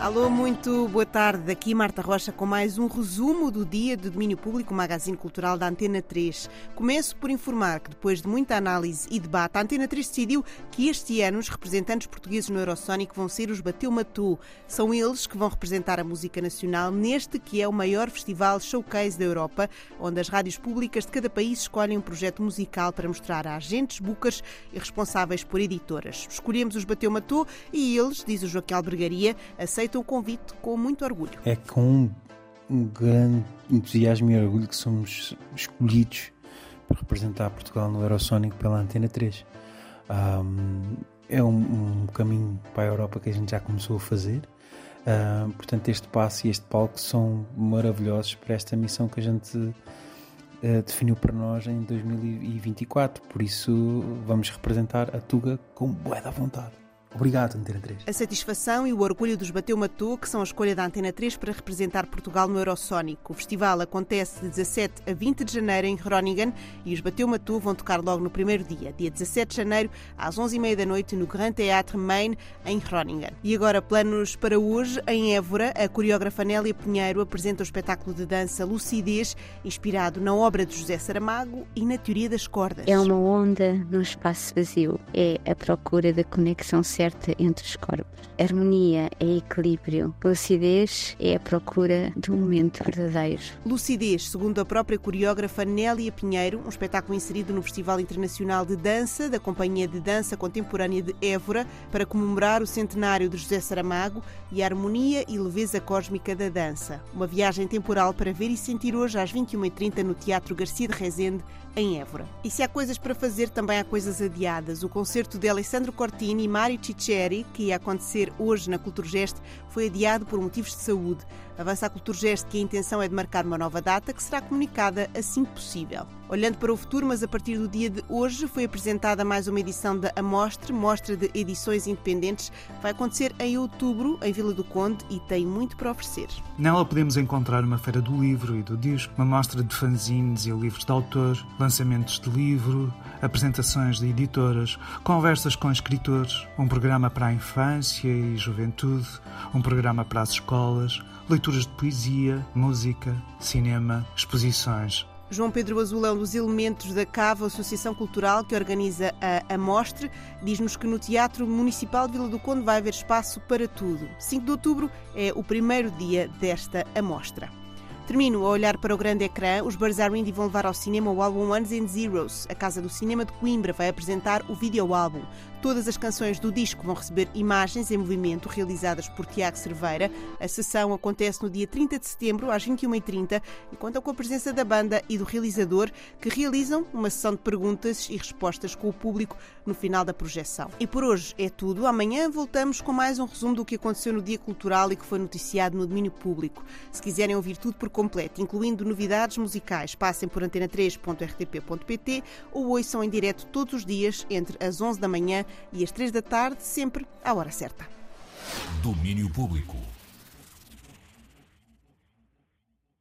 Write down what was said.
Alô, muito boa tarde. Aqui Marta Rocha com mais um resumo do dia de domínio público, magazine cultural da Antena 3. Começo por informar que depois de muita análise e debate, a Antena 3 decidiu que este ano os representantes portugueses no Eurosonic vão ser os Bateu Matou. São eles que vão representar a música nacional neste que é o maior festival showcase da Europa, onde as rádios públicas de cada país escolhem um projeto musical para mostrar a agentes, bucas e responsáveis por editoras. Escolhemos os Bateu Matou e eles, diz o Joaquim Albergaria, aceitam o convite com muito orgulho. É com um, grande entusiasmo e orgulho que somos escolhidos para representar Portugal no Eurosonic pela Antena 3. Um, é um, um, caminho para a Europa que a gente já começou a fazer. Uh, portanto, este passo e este palco são maravilhosos para esta missão que a gente uh, definiu para nós em 2024. Por isso, vamos representar a Tuga com boa vontade. Obrigado, Antena 3. A satisfação e o orgulho dos Bateu Matou, que são a escolha da Antena 3 para representar Portugal no Eurosónico. O festival acontece de 17 a 20 de janeiro em Groningen e os Bateu Matou vão tocar logo no primeiro dia, dia 17 de janeiro, às 11h30 da noite, no Grand Theatre Main, em Groningen. E agora, planos para hoje, em Évora, a coreógrafa Nélia Pinheiro apresenta o espetáculo de dança Lucidez, inspirado na obra de José Saramago e na teoria das cordas. É uma onda no espaço vazio, é a procura da conexão certa certa entre os corpos. Harmonia é equilíbrio. Lucidez é a procura do momento verdadeiro. Lucidez, segundo a própria coreógrafa Nélia Pinheiro, um espetáculo inserido no Festival Internacional de Dança da Companhia de Dança Contemporânea de Évora para comemorar o centenário de José Saramago e a harmonia e leveza cósmica da dança. Uma viagem temporal para ver e sentir hoje às 21h30 no Teatro Garcia de Rezende, em Évora. E se há coisas para fazer, também há coisas adiadas. O concerto de Alessandro Cortini e Mário Que ia acontecer hoje na Culturgest, foi adiado por motivos de saúde. Avança a Culturgest que a intenção é de marcar uma nova data que será comunicada assim que possível. Olhando para o futuro, mas a partir do dia de hoje, foi apresentada mais uma edição da Amostre, Mostra de Edições Independentes. Vai acontecer em outubro, em Vila do Conde, e tem muito para oferecer. Nela podemos encontrar uma feira do livro e do disco, uma mostra de fanzines e livros de autor, lançamentos de livro, apresentações de editoras, conversas com escritores, um programa para a infância e juventude, um programa para as escolas, leituras de poesia, música, cinema, exposições. João Pedro Azul é um dos elementos da CAVA, Associação Cultural, que organiza a Amostre. Diz-nos que no Teatro Municipal de Vila do Conde vai haver espaço para tudo. 5 de outubro é o primeiro dia desta amostra. Termino a olhar para o grande ecrã. Os Birds vão levar ao cinema o álbum Ones and Zeros. A Casa do Cinema de Coimbra vai apresentar o videoálbum. Todas as canções do disco vão receber imagens em movimento realizadas por Tiago Cerveira. A sessão acontece no dia 30 de setembro, às 21h30, e conta com a presença da banda e do realizador, que realizam uma sessão de perguntas e respostas com o público no final da projeção. E por hoje é tudo. Amanhã voltamos com mais um resumo do que aconteceu no Dia Cultural e que foi noticiado no domínio público. Se quiserem ouvir tudo por completo, incluindo novidades musicais, passem por antena3.rtp.pt ou ouçam em direto todos os dias entre as 11 da manhã e às 3 da tarde, sempre à hora certa. Domínio Público.